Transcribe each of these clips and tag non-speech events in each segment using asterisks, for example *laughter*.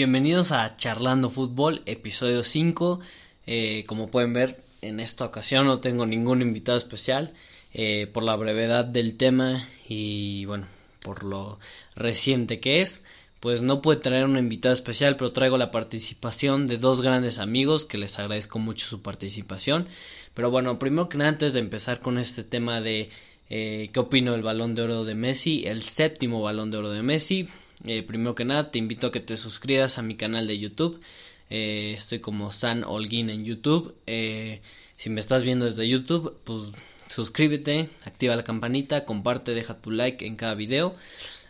Bienvenidos a Charlando Fútbol, episodio 5. Eh, como pueden ver, en esta ocasión no tengo ningún invitado especial eh, por la brevedad del tema y bueno, por lo reciente que es. Pues no puedo traer un invitado especial, pero traigo la participación de dos grandes amigos que les agradezco mucho su participación. Pero bueno, primero que nada, antes de empezar con este tema de eh, qué opino del balón de oro de Messi, el séptimo balón de oro de Messi, eh, primero que nada, te invito a que te suscribas a mi canal de YouTube. Eh, estoy como San Holguín en YouTube. Eh, si me estás viendo desde YouTube, pues suscríbete, activa la campanita, comparte, deja tu like en cada video.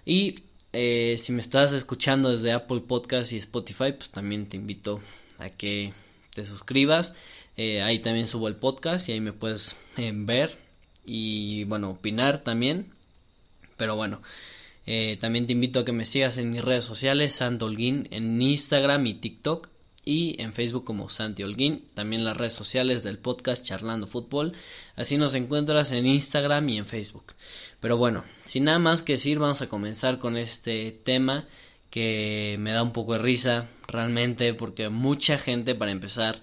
Y si me estás escuchando desde Apple Podcast y Spotify, pues también te invito a que te suscribas. ahí también subo el podcast y ahí me puedes ver y bueno, opinar también. Pero bueno, eh, también te invito a que me sigas en mis redes sociales, Santo Holguín, en Instagram y TikTok y en Facebook como Santi Holguín, también las redes sociales del podcast Charlando Fútbol, así nos encuentras en Instagram y en Facebook. Pero bueno, sin nada más que decir, vamos a comenzar con este tema que me da un poco de risa realmente porque mucha gente para empezar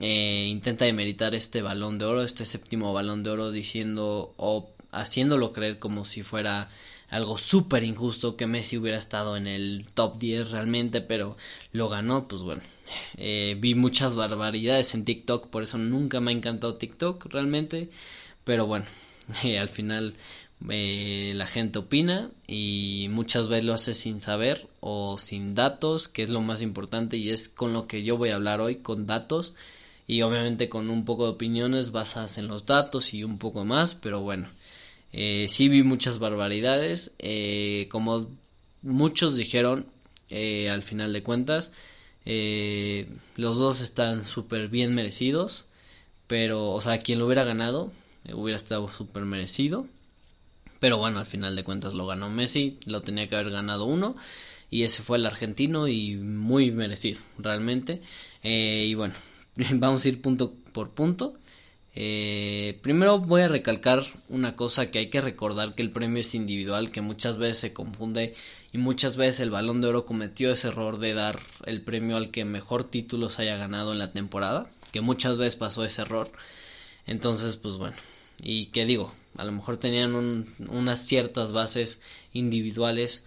eh, intenta demeritar este balón de oro, este séptimo balón de oro diciendo o haciéndolo creer como si fuera algo súper injusto que Messi hubiera estado en el top 10 realmente, pero lo ganó, pues bueno. Eh, vi muchas barbaridades en TikTok, por eso nunca me ha encantado TikTok realmente, pero bueno, *laughs* eh, al final eh, la gente opina y muchas veces lo hace sin saber o sin datos, que es lo más importante y es con lo que yo voy a hablar hoy, con datos y obviamente con un poco de opiniones basadas en los datos y un poco más, pero bueno. Eh, sí vi muchas barbaridades. Eh, como muchos dijeron, eh, al final de cuentas, eh, los dos están súper bien merecidos. Pero, o sea, quien lo hubiera ganado, hubiera estado súper merecido. Pero bueno, al final de cuentas lo ganó Messi, lo tenía que haber ganado uno. Y ese fue el argentino y muy merecido, realmente. y bueno, *laughs* vamos a ir punto por punto. Eh, primero voy a recalcar una cosa que hay que recordar que el premio es individual, que muchas veces se confunde y muchas veces el balón de oro cometió ese error de dar el premio al que mejor títulos haya ganado en la temporada, que muchas veces pasó ese error. Entonces, pues bueno, y que digo, a lo mejor tenían unas ciertas bases individuales,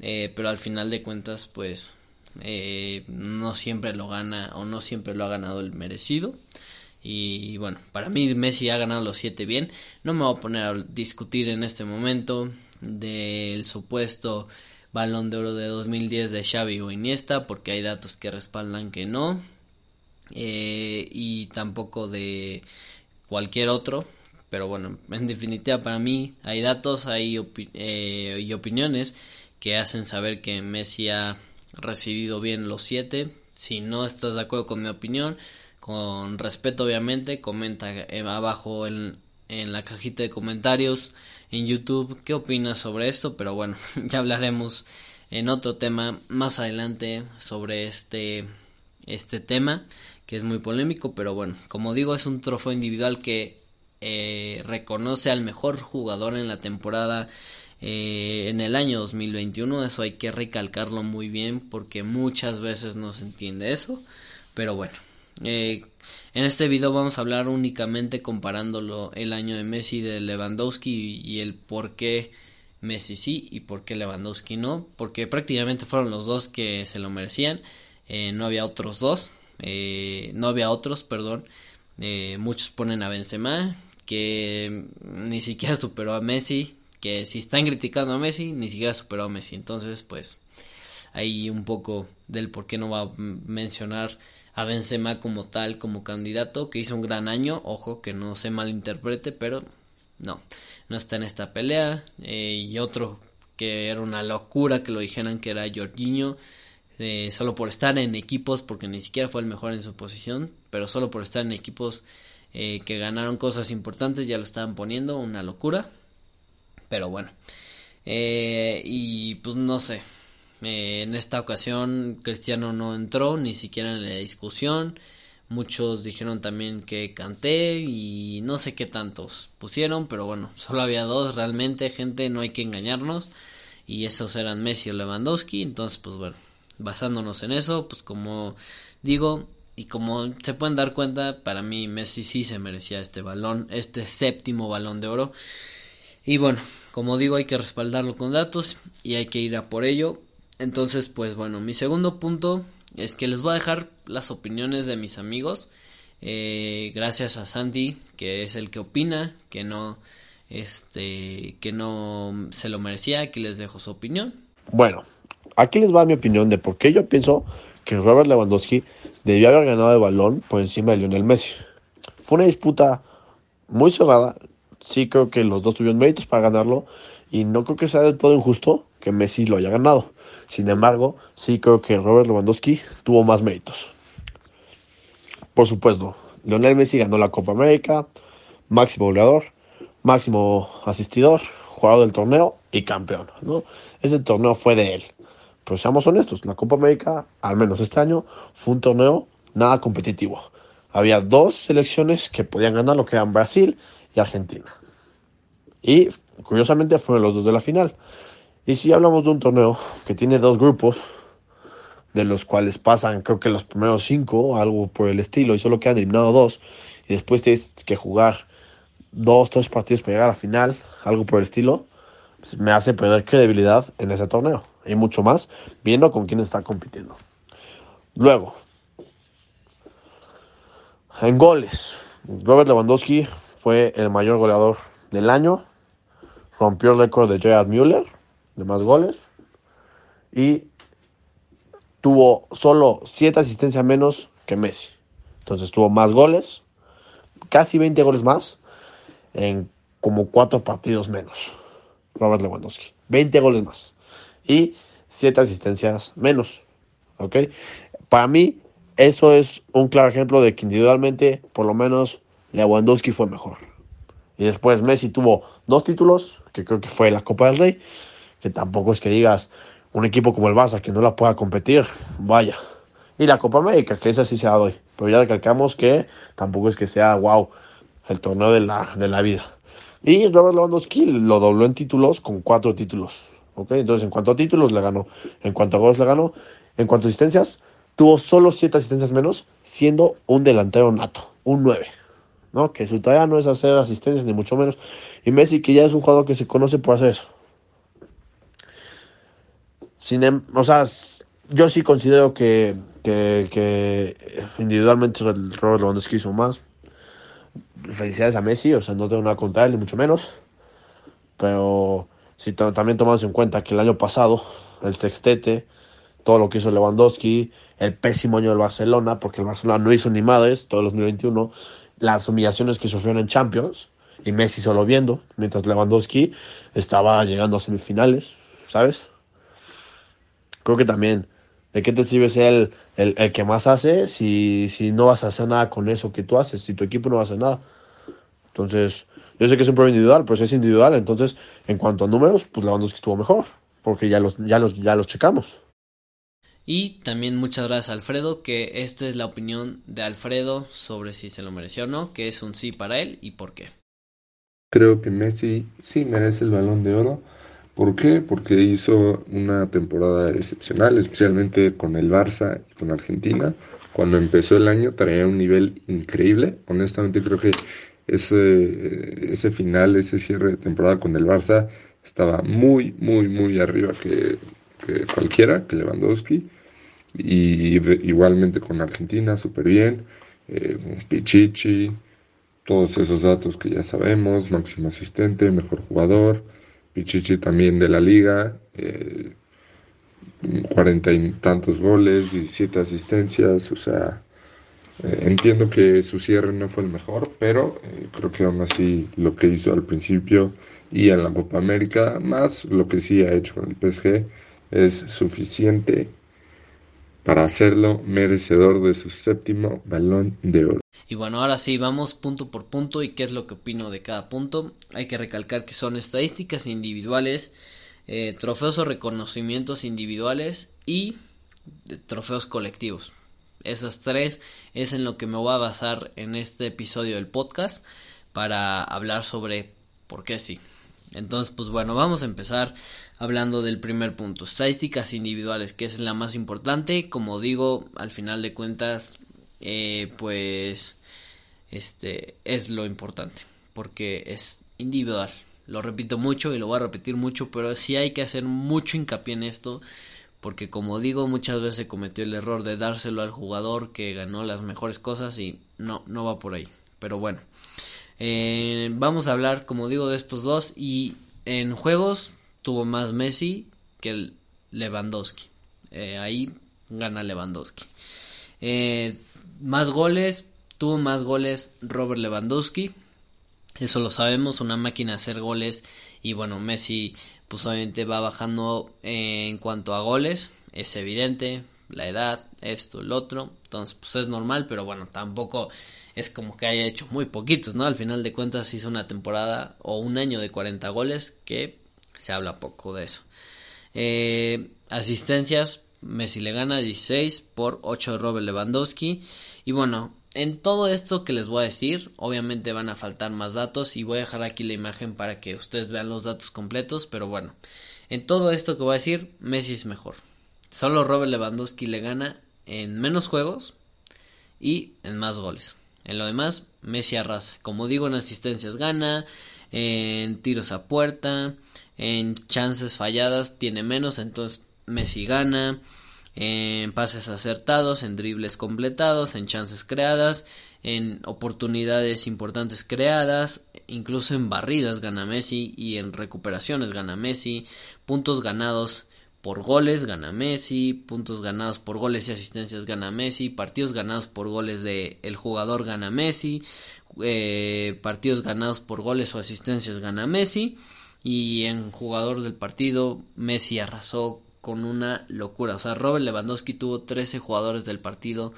eh, pero al final de cuentas, pues eh, no siempre lo gana o no siempre lo ha ganado el merecido. Y bueno, para mí Messi ha ganado los siete bien. No me voy a poner a discutir en este momento del supuesto balón de oro de 2010 de Xavi o Iniesta, porque hay datos que respaldan que no. Eh, y tampoco de cualquier otro. Pero bueno, en definitiva para mí hay datos hay eh, y opiniones que hacen saber que Messi ha recibido bien los siete. Si no estás de acuerdo con mi opinión, con respeto obviamente, comenta eh, abajo en, en la cajita de comentarios en YouTube qué opinas sobre esto, pero bueno, *laughs* ya hablaremos en otro tema más adelante sobre este este tema que es muy polémico, pero bueno, como digo es un trofeo individual que eh, reconoce al mejor jugador en la temporada eh, en el año 2021, eso hay que recalcarlo muy bien porque muchas veces no se entiende eso, pero bueno. Eh, en este video vamos a hablar únicamente comparándolo el año de Messi de Lewandowski y, el por qué Messi sí y por qué Lewandowski no, porque prácticamente fueron los dos que se lo merecían, eh, no había otros dos, eh, no había otros, perdón, muchos ponen a Benzema que ni siquiera superó a Messi, que si están criticando a Messi ni siquiera superó a Messi, entonces pues ahí un poco del por qué no va a mencionar a Benzema como tal, como candidato, que hizo un gran año, ojo que no se malinterprete, pero no, no está en esta pelea. Eh, y otro que era una locura que lo dijeran que era Jorginho, eh, solo por estar en equipos, porque ni siquiera fue el mejor en su posición, pero solo por estar en equipos eh, que ganaron cosas importantes, ya lo estaban poniendo, una locura. Pero bueno, y pues no sé, eh, en esta ocasión Cristiano no entró ni siquiera en la discusión. Muchos dijeron también que canté y no sé qué tantos pusieron, pero bueno, solo había dos realmente, gente, no hay que engañarnos. Y esos eran Messi o Lewandowski, entonces pues bueno, basándonos en eso, pues como digo, y como se pueden dar cuenta, para mí Messi sí se merecía este balón, este séptimo balón de oro. Y bueno, como digo, hay que respaldarlo con datos y hay que ir a por ello. Entonces, pues bueno, mi segundo punto es que les voy a dejar las opiniones de mis amigos. Eh, gracias a Sandy, que es el que opina, que no, este, que no se lo merecía. Aquí les dejo su opinión. Bueno, aquí les va mi opinión de por qué yo pienso que Robert Lewandowski debió haber ganado el balón por encima de Lionel Messi. Fue una disputa muy cerrada. Sí creo que los dos tuvieron méritos para ganarlo y no creo que sea del todo injusto que Messi lo haya ganado. Sin embargo, sí creo que Robert Lewandowski tuvo más méritos. Por supuesto, Lionel Messi ganó la Copa América, máximo goleador, máximo asistidor, jugador del torneo y campeón. ¿no? Ese torneo fue de él. Pero seamos honestos, la Copa América, al menos este año, fue un torneo nada competitivo. Había dos selecciones que podían ganar, lo que eran Brasil y Argentina. Y curiosamente fueron los dos de la final. Y si hablamos de un torneo que tiene dos grupos, de los cuales pasan creo que los primeros cinco, algo por el estilo, y solo quedan eliminados dos, y después tienes que jugar dos, tres partidos para llegar a la final, algo por el estilo, pues me hace perder credibilidad en ese torneo y mucho más viendo con quién está compitiendo. Luego, en goles, Robert Lewandowski fue el mayor goleador del año, rompió el récord de Gerard Müller de más goles y tuvo solo 7 asistencias menos que Messi. Entonces tuvo más goles, casi 20 goles más en como 4 partidos menos. Robert Lewandowski, 20 goles más y 7 asistencias menos. ¿Ok? Para mí, eso es un claro ejemplo de que individualmente, por lo menos, Lewandowski fue mejor. Y después Messi tuvo dos títulos, que creo que fue la Copa del Rey, que tampoco es que digas un equipo como el Barça que no la pueda competir, vaya. Y la Copa América, que esa sí se la doy. Pero ya recalcamos que tampoco es que sea, wow, el torneo de la, de la vida. Y Robert Lewandowski lo dobló en títulos con cuatro títulos. Entonces, en cuanto a títulos, le ganó. En cuanto a goles, le ganó. En cuanto a asistencias, tuvo solo siete asistencias menos, siendo un delantero nato, un 9. ¿No? Que su tarea no es hacer asistencias, ni mucho menos. Y Messi, que ya es un jugador que se conoce por hacer eso. Sin, em, o sea, yo sí considero que, que, individualmente Robert Lewandowski hizo más. Felicidades a Messi, o sea, no tengo nada contra él, ni mucho menos. Pero si también tomamos en cuenta que el año pasado, el sextete, todo lo que hizo Lewandowski, el pésimo año del Barcelona, porque el Barcelona no hizo ni madres todo el 2021, las humillaciones que sufrieron en Champions, y Messi solo viendo, mientras Lewandowski estaba llegando a semifinales, ¿sabes? Creo que también, ¿de qué te sirve ser el, el, que más hace si, si no vas a hacer nada con eso que tú haces, si tu equipo no va a hacer nada? Entonces, yo sé que es un problema individual, pero es individual. Entonces, en cuanto a números, pues Lewandowski estuvo mejor, porque ya los, ya los, ya los checamos. Y también muchas gracias a Alfredo, que esta es la opinión de Alfredo sobre si se lo mereció o no, que es un sí para él y por qué. Creo que Messi sí merece el balón de oro. ¿Por qué? Porque hizo una temporada excepcional, especialmente con el Barça y con Argentina. Cuando empezó el año traía un nivel increíble. Honestamente creo que ese, ese final, ese cierre de temporada con el Barça estaba muy, muy, muy arriba que, cualquiera, que Lewandowski. Y igualmente con Argentina, súper bien. Eh, Pichichi, todos esos datos que ya sabemos, máximo asistente, mejor jugador. Pichichi también de la liga, eh, cuarenta y tantos goles, 17 asistencias, o sea, eh, entiendo que su cierre no fue el mejor, pero eh, creo que aún así lo que hizo al principio y en la Copa América, más lo que sí ha hecho con el PSG, es suficiente para hacerlo merecedor de su séptimo balón de oro. Y bueno, ahora sí, vamos punto por punto y qué es lo que opino de cada punto. Hay que recalcar que son estadísticas individuales, eh, trofeos o reconocimientos individuales y trofeos colectivos. Esas tres es en lo que me voy a basar en este episodio del podcast para hablar sobre por qué sí. Entonces, pues bueno, vamos a empezar hablando del primer punto, estadísticas individuales, que es la más importante. Como digo, al final de cuentas, eh, pues este es lo importante, porque es individual. Lo repito mucho y lo voy a repetir mucho, pero sí hay que hacer mucho hincapié en esto, porque como digo, muchas veces se cometió el error de dárselo al jugador que ganó las mejores cosas y no, no va por ahí. Pero bueno, eh, vamos a hablar, como digo, de estos dos y en juegos tuvo más Messi que el Lewandowski. Eh, ahí gana Lewandowski. Eh, más goles, tuvo más goles Robert Lewandowski. Eso lo sabemos, una máquina de hacer goles. Y bueno, Messi pues obviamente va bajando en cuanto a goles. Es evidente, la edad, esto, el otro. Entonces pues es normal, pero bueno, tampoco es como que haya hecho muy poquitos, ¿no? Al final de cuentas hizo una temporada o un año de 40 goles que se habla poco de eso. Eh, asistencias, Messi le gana 16 por 8 de Robert Lewandowski. Y bueno, en todo esto que les voy a decir, obviamente van a faltar más datos y voy a dejar aquí la imagen para que ustedes vean los datos completos, pero bueno, en todo esto que voy a decir, Messi es mejor. Solo Robert Lewandowski le gana en menos juegos y en más goles. En lo demás, Messi arrasa. Como digo, en asistencias gana, en tiros a puerta, en chances falladas tiene menos, entonces Messi gana, en pases acertados, en dribles completados, en chances creadas, en oportunidades importantes creadas, incluso en barridas gana Messi y en recuperaciones gana Messi, puntos ganados por goles gana Messi, puntos ganados por goles y asistencias gana Messi, partidos ganados por goles de el jugador gana Messi, eh, partidos ganados por goles o asistencias gana Messi y en jugador del partido Messi arrasó con una locura, o sea Robert Lewandowski tuvo 13 jugadores del partido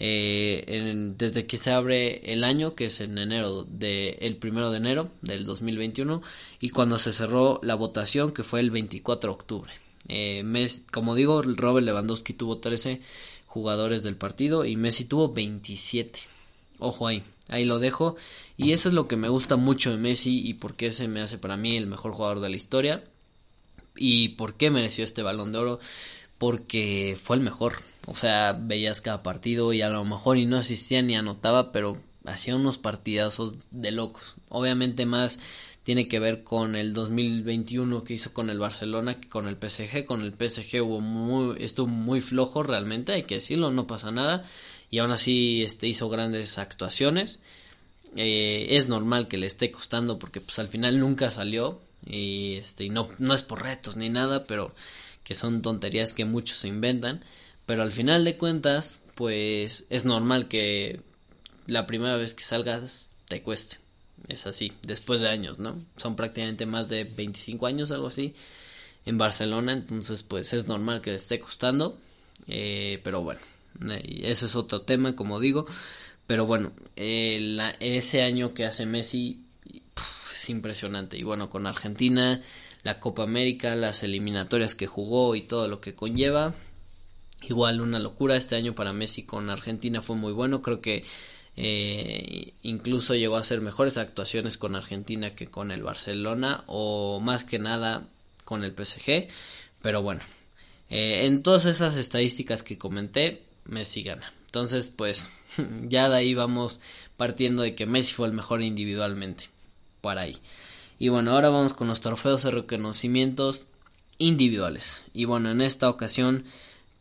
eh, desde que se abre el año, que es en enero de el primero de enero del 2021 y cuando se cerró la votación que fue el 24 de octubre. Eh, como digo, Robert Lewandowski tuvo 13 jugadores del partido y Messi tuvo 27. Ojo ahí, ahí lo dejo. Y eso es lo que me gusta mucho de Messi y por qué se me hace para mí el mejor jugador de la historia. Y por qué mereció este balón de oro. Porque fue el mejor. O sea, veías cada partido y a lo mejor y no asistía ni anotaba, pero hacía unos partidazos de locos. Obviamente más tiene que ver con el 2021 que hizo con el Barcelona con el PSG. Con el PSG hubo muy, estuvo muy flojo realmente, hay que decirlo, no pasa nada. Y aún así este, hizo grandes actuaciones. Eh, es normal que le esté costando porque pues al final nunca salió. Y, este, y no, no es por retos ni nada, pero que son tonterías que muchos se inventan. Pero al final de cuentas, pues es normal que la primera vez que salgas te cueste es así, después de años, ¿no? Son prácticamente más de 25 años, algo así, en Barcelona, entonces pues es normal que le esté costando, eh, pero bueno, ese es otro tema, como digo, pero bueno, ese año que hace Messi es impresionante, y bueno, con Argentina, la Copa América, las eliminatorias que jugó y todo lo que conlleva, igual una locura, este año para Messi con Argentina fue muy bueno, creo que eh, incluso llegó a hacer mejores actuaciones con Argentina que con el Barcelona o más que nada con el PSG. Pero bueno, eh, en todas esas estadísticas que comenté, Messi gana. Entonces, pues *laughs* ya de ahí vamos partiendo de que Messi fue el mejor individualmente. Por ahí. Y bueno, ahora vamos con los trofeos y reconocimientos individuales. Y bueno, en esta ocasión,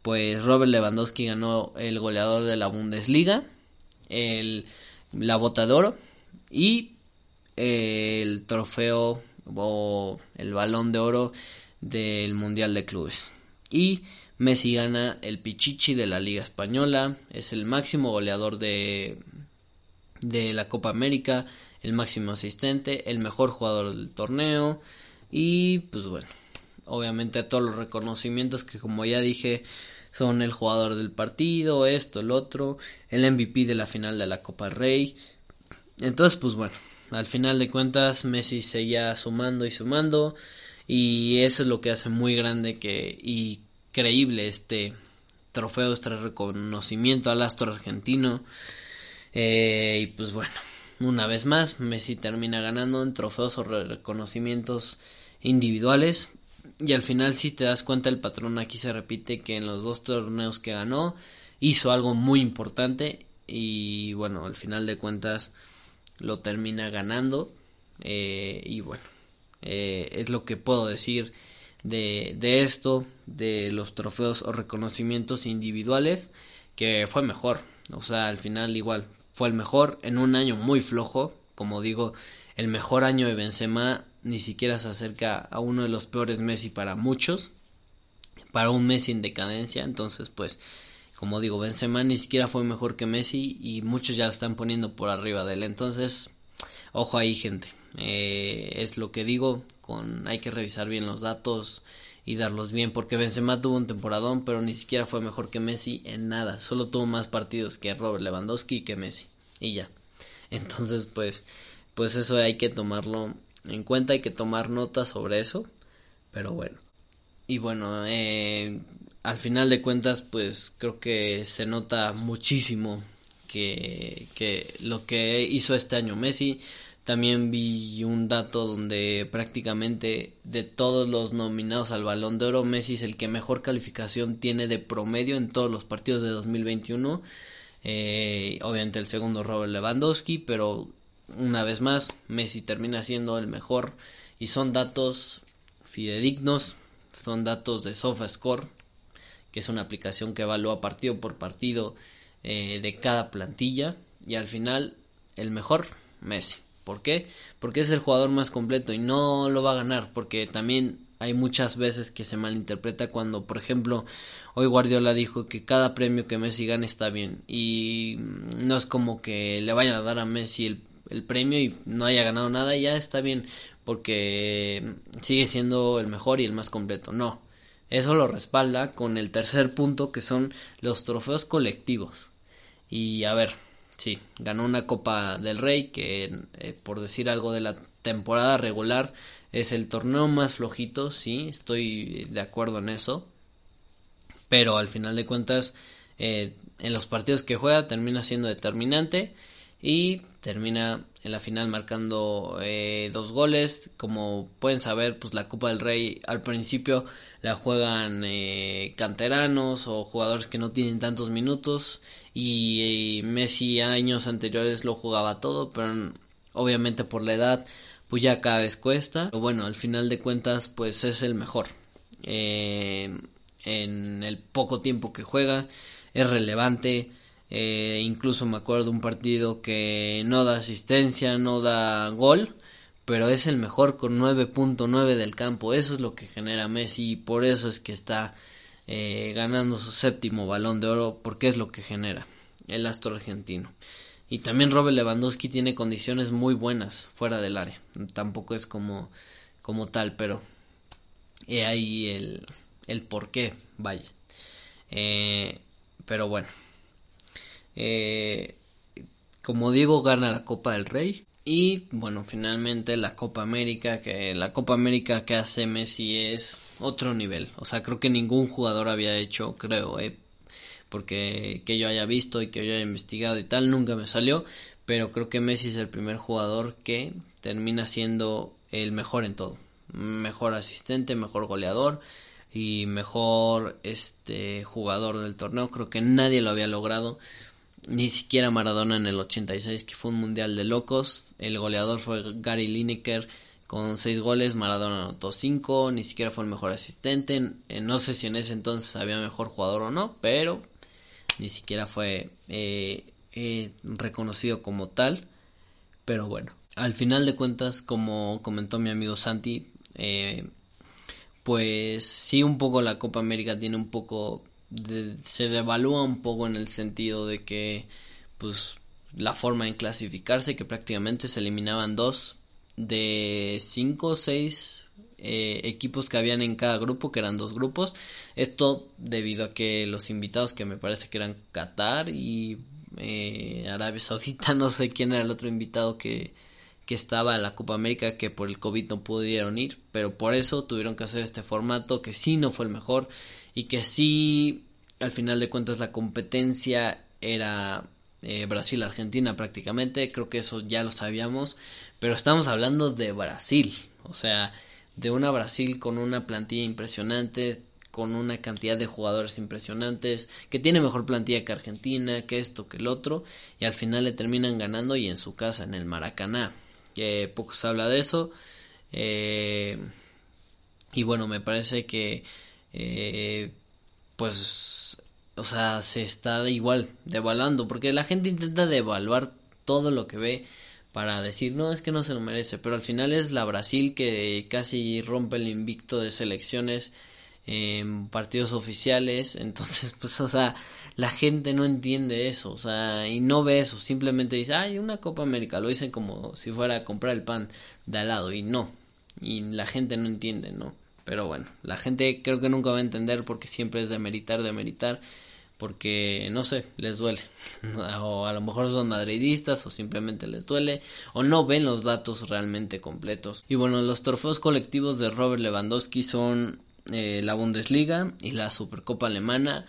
pues Robert Lewandowski ganó el goleador de la Bundesliga el, la bota de oro y el trofeo o el balón de oro del Mundial de Clubes. Y Messi gana el Pichichi de la Liga Española, es el máximo goleador de, de la Copa América, el máximo asistente, el mejor jugador del torneo y pues bueno, obviamente todos los reconocimientos que como ya dije son el jugador del partido, esto, el otro, el MVP de la final de la Copa Rey. Entonces, pues bueno, al final de cuentas Messi seguía sumando y sumando y eso es lo que hace muy grande que y creíble este trofeo, este reconocimiento al astro argentino. Eh, y pues bueno, una vez más, Messi termina ganando en trofeos o reconocimientos individuales. Y al final, si te das cuenta, el patrón aquí se repite que en los dos torneos que ganó hizo algo muy importante. Y bueno, al final de cuentas lo termina ganando. Eh, y bueno, eh, es lo que puedo decir de, de esto, de los trofeos o reconocimientos individuales, que fue mejor. O sea, al final igual fue el mejor en un año muy flojo. Como digo, el mejor año de Benzema ni siquiera se acerca a uno de los peores Messi para muchos. Para un Messi en decadencia. Entonces, pues, como digo, Benzema ni siquiera fue mejor que Messi y muchos ya lo están poniendo por arriba de él. Entonces, ojo ahí, gente. Eh, es lo que digo. Con, hay que revisar bien los datos y darlos bien porque Benzema tuvo un temporadón pero ni siquiera fue mejor que Messi en nada solo tuvo más partidos que Robert Lewandowski y que Messi y ya *laughs* entonces pues pues eso hay que tomarlo en cuenta hay que tomar nota sobre eso pero bueno y bueno eh, al final de cuentas pues creo que se nota muchísimo que, que lo que hizo este año Messi también vi un dato donde prácticamente de todos los nominados al Balón de Oro, Messi es el que mejor calificación tiene de promedio en todos los partidos de 2021. Eh, obviamente el segundo Robert Lewandowski, pero una vez más Messi termina siendo el mejor y son datos fidedignos, son datos de SofaScore, que es una aplicación que evalúa partido por partido eh, de cada plantilla y al final el mejor Messi. ¿Por qué? Porque es el jugador más completo y no lo va a ganar porque también hay muchas veces que se malinterpreta cuando, por ejemplo, hoy Guardiola dijo que cada premio que Messi gane está bien y no es como que le vayan a dar a Messi el, el premio y no haya ganado nada ya está bien porque sigue siendo el mejor y el más completo. No, eso lo respalda con el tercer punto que son los trofeos colectivos. Y a ver, Sí, ganó una Copa del Rey que, eh, por decir algo de la temporada regular, es el torneo más flojito, sí, estoy de acuerdo en eso. Pero al final de cuentas, eh, en los partidos que juega termina siendo determinante y termina en la final marcando eh, dos goles. Como pueden saber, pues la Copa del Rey al principio la juegan eh, canteranos o jugadores que no tienen tantos minutos y, Messi años anteriores lo jugaba todo, pero obviamente por la edad pues ya cada vez cuesta. Pero bueno, al final de cuentas pues es el mejor. Eh, en el poco tiempo que juega es relevante eh, incluso me acuerdo un partido que no da asistencia, no da gol, pero es el mejor con 9.9 del campo. Eso es lo que genera Messi y por eso es que está eh, ganando su séptimo balón de oro, porque es lo que genera el astro argentino. Y también Robert Lewandowski tiene condiciones muy buenas fuera del área. Tampoco es como, como tal, pero he ahí el, el por qué, vaya. Eh, pero bueno, eh, como digo, gana la Copa del Rey. Y bueno, finalmente la Copa América, que la Copa América que hace Messi es otro nivel. O sea, creo que ningún jugador había hecho, creo, eh, porque que yo haya visto y que yo haya investigado y tal, nunca me salió. Pero creo que Messi es el primer jugador que termina siendo el mejor en todo. Mejor asistente, mejor goleador y mejor este jugador del torneo. Creo que nadie lo había logrado ni siquiera Maradona en el 86, que fue un mundial de locos. El goleador fue Gary Lineker con 6 goles. Maradona anotó 5. Ni siquiera fue el mejor asistente. Eh, no sé si en ese entonces había mejor jugador o no, pero ni siquiera fue eh, eh, reconocido como tal. Pero bueno, al final de cuentas, como comentó mi amigo Santi, pues sí, un poco la Copa América tiene un poco se devalúa un poco en el sentido de que pues la forma en clasificarse que prácticamente se eliminaban dos de cinco o seis eh, equipos que habían en cada grupo que eran dos grupos. Esto debido a que los invitados que me parece que eran Qatar y eh, Arabia Saudita *laughs* no sé quién era el otro invitado que que estaba la Copa América que por el COVID no pudieron ir, pero por eso tuvieron que hacer este formato que sí no fue el mejor y que sí al final de cuentas la competencia era eh, Brasil-Argentina prácticamente, creo que eso ya lo sabíamos, pero estamos hablando de Brasil, o sea, de una Brasil con una plantilla impresionante, con una cantidad de jugadores impresionantes, que tiene mejor plantilla que Argentina, que esto, que el otro, y al final le terminan ganando y en su casa, en el Maracaná, que poco se habla de eso, eh, y bueno, me parece que, eh, pues, o sea, se está igual devaluando, porque la gente intenta devaluar todo lo que ve para decir, no, es que no se lo merece, pero al final es la Brasil que casi rompe el invicto de selecciones en partidos oficiales, *laughs* entonces, pues, o sea, la gente no entiende eso, o sea, y no ve eso, simplemente dice, ay, una Copa América, lo dicen como si fuera a comprar el pan de al lado, y no, y la gente no entiende, ¿no? Pero bueno, la gente creo que nunca va a entender porque siempre es de meritar, de meritar, porque no sé, les duele. *laughs* o a lo mejor son madridistas o simplemente les duele o no ven los datos realmente completos. Y bueno, los trofeos colectivos de Robert Lewandowski son eh, la Bundesliga y la Supercopa Alemana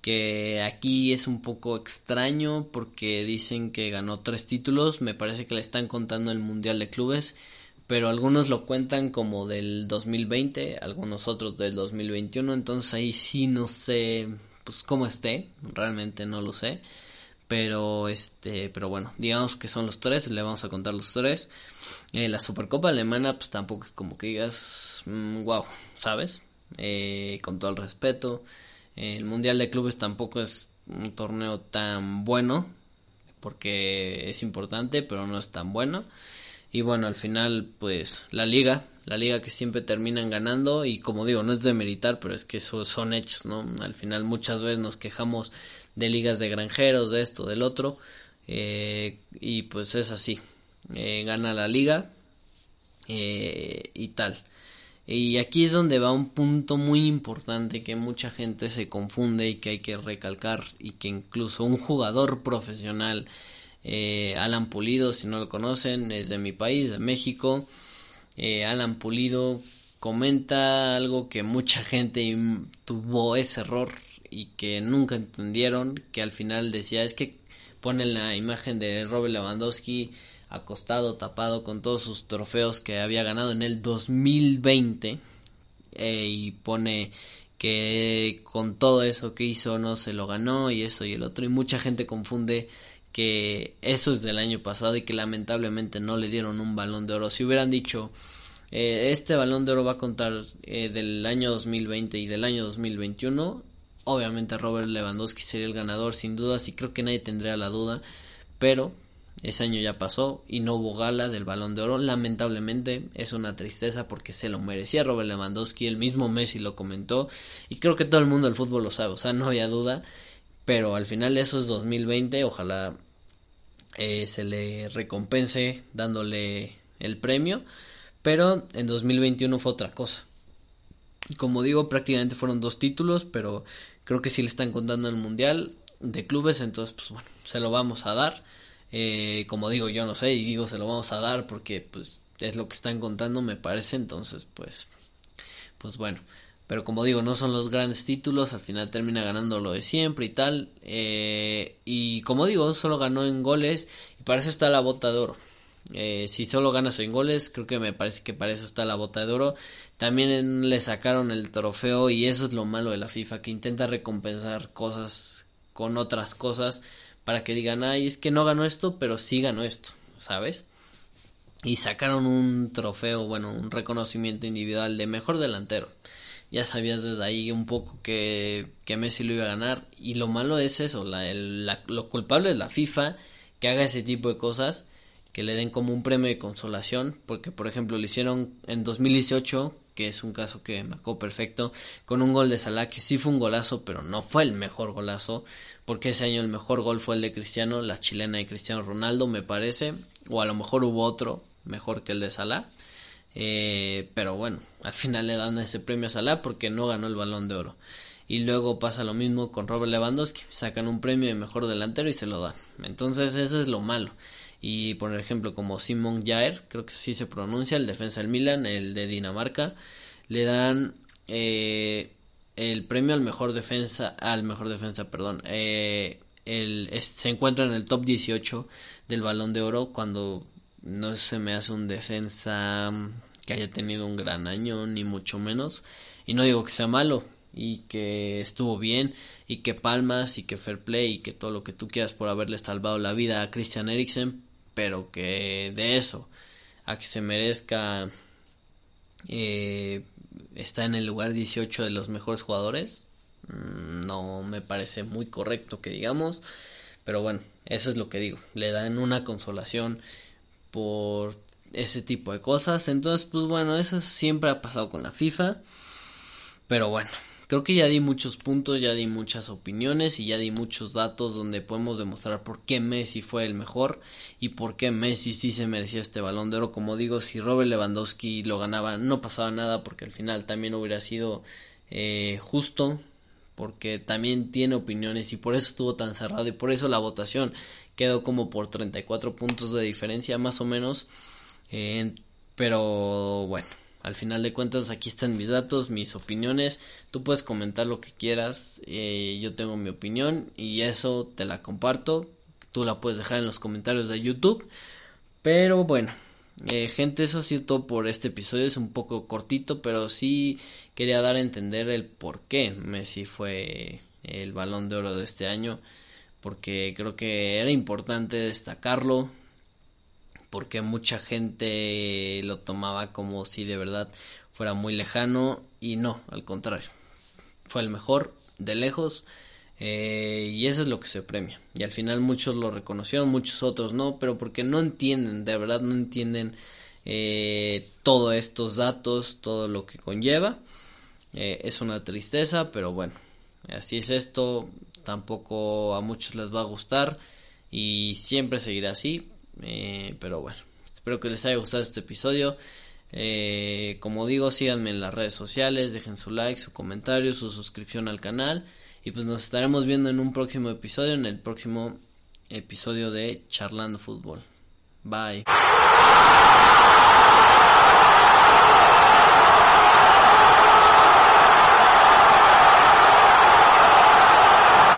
que aquí es un poco extraño porque dicen que ganó tres títulos, me parece que le están contando el Mundial de Clubes pero algunos lo cuentan como del 2020, algunos otros del 2021, entonces ahí sí no sé pues cómo esté, realmente no lo sé, pero este, pero bueno, digamos que son los tres, le vamos a contar los tres. Eh, la Supercopa alemana pues tampoco es como que digas, wow, mm, ¿sabes? Eh, con todo el respeto, el Mundial de Clubes tampoco es un torneo tan bueno, porque es importante, pero no es tan bueno. Y bueno, al final, pues la liga, la liga que siempre terminan ganando y como digo, no es de meritar, pero es que eso son hechos, ¿no? Al final muchas veces nos quejamos de ligas de granjeros, de esto, del otro, eh, y pues es así, eh, gana la liga eh, y tal. Y aquí es donde va un punto muy importante que mucha gente se confunde y que hay que recalcar y que incluso un jugador profesional eh, Alan Pulido, si no lo conocen, es de mi país, de México. Eh, Alan Pulido comenta algo que mucha gente tuvo ese error y que nunca entendieron, que al final decía es que ponen la imagen de Robert Lewandowski acostado, tapado con todos sus trofeos que había ganado en el 2020 eh, y pone que con todo eso que hizo no se lo ganó y eso y el otro y mucha gente confunde que eso es del año pasado y que lamentablemente no le dieron un balón de oro. Si hubieran dicho, eh, este balón de oro va a contar eh, del año 2020 y del año 2021, obviamente Robert Lewandowski sería el ganador sin dudas y creo que nadie tendría la duda, pero ese año ya pasó y no hubo gala del balón de oro. Lamentablemente es una tristeza porque se lo merecía Robert Lewandowski, el mismo Messi lo comentó y creo que todo el mundo del fútbol lo sabe, o sea, no había duda. Pero al final eso es 2020, ojalá eh, se le recompense dándole el premio, pero en 2021 fue otra cosa. Como digo, prácticamente fueron dos títulos, pero creo que sí le están contando el Mundial de clubes, entonces pues bueno, se lo vamos a dar. Eh, como digo, yo no sé, y digo se lo vamos a dar porque pues es lo que están contando, me parece, entonces pues, pues bueno. Pero como digo, no son los grandes títulos, al final termina ganando lo de siempre y tal. Eh, y como digo, solo ganó en goles y para eso está la bota de oro. Eh, si solo ganas en goles, creo que me parece que para eso está la bota de oro. También le sacaron el trofeo y eso es lo malo de la FIFA, que intenta recompensar cosas con otras cosas para que digan, ay, es que no ganó esto, pero sí ganó esto, ¿sabes? Y sacaron un trofeo, bueno, un reconocimiento individual de mejor delantero ya sabías desde ahí un poco que, que Messi lo iba a ganar. Y lo malo es eso, la, lo culpable es la FIFA que haga ese tipo de cosas, que le den como un premio de consolación, porque por ejemplo lo hicieron en 2018, que es un caso que acuerdo perfecto, con un gol de Salah que sí fue un golazo, pero no fue el mejor golazo, porque ese año el mejor gol fue el de Cristiano, la chilena de Cristiano Ronaldo, me parece, o a lo mejor hubo otro mejor que el de Salah. Eh, pero bueno, al final le dan ese premio a Salah porque no ganó el balón de oro. Y luego pasa lo mismo con Robert Lewandowski, sacan un premio de mejor delantero y se lo dan. Entonces eso es lo malo. Y por ejemplo como Simon Jair, creo que sí se pronuncia, el defensa del Milan, el de Dinamarca, le dan eh, el premio al mejor defensa, al mejor defensa, perdón, eh, se encuentra en el top 18 del balón de oro cuando no se me hace un defensa que haya tenido un gran año, ni mucho menos. Y no digo que sea malo, y que estuvo bien, y que palmas, y que fair play, y que todo lo que tú quieras por haberle salvado la vida a Christian Eriksen, pero que de eso, a que se merezca eh, está en el lugar 18 de los mejores jugadores, mm, no me parece muy correcto que digamos, pero bueno, eso es lo que digo, le dan una consolación por ese tipo de cosas. Entonces, pues bueno, eso siempre ha pasado con la FIFA. Pero bueno, creo que ya di muchos puntos, ya di muchas opiniones y ya di muchos datos donde podemos demostrar por qué Messi fue el mejor y por qué Messi sí se merecía este balón de oro. Como digo, si Robert Lewandowski lo ganaba no pasaba nada porque al final también hubiera sido eh, justo porque también tiene opiniones y por eso estuvo tan cerrado y por eso la votación quedó como por 34 puntos de diferencia más o menos. Eh, pero bueno, al final de cuentas aquí están mis datos, mis opiniones. Tú puedes comentar lo que quieras. Eh, yo tengo mi opinión y eso te la comparto. Tú la puedes dejar en los comentarios de YouTube. Pero bueno, eh, gente, eso ha sido todo por este episodio. Es un poco cortito, pero sí quería dar a entender el por qué Messi fue el balón de oro de este año porque creo que era importante destacarlo, porque mucha gente lo tomaba como si de verdad fuera muy lejano y no, al contrario, fue el mejor de lejos eh, y eso es lo que se premia. Y al final muchos lo reconocieron, muchos otros no, pero porque no entienden, de verdad no entienden eh, todos estos datos, todo lo que conlleva. Eh, es una tristeza, pero bueno, así es esto tampoco a muchos les va a gustar y siempre seguirá así. Eh, pero bueno, espero que les haya gustado este episodio. Eh, como digo, síganme en las redes sociales, dejen su like, su comentario, su suscripción al canal. Y pues nos estaremos viendo en un próximo episodio, en el próximo episodio de Charlando Fútbol. Bye.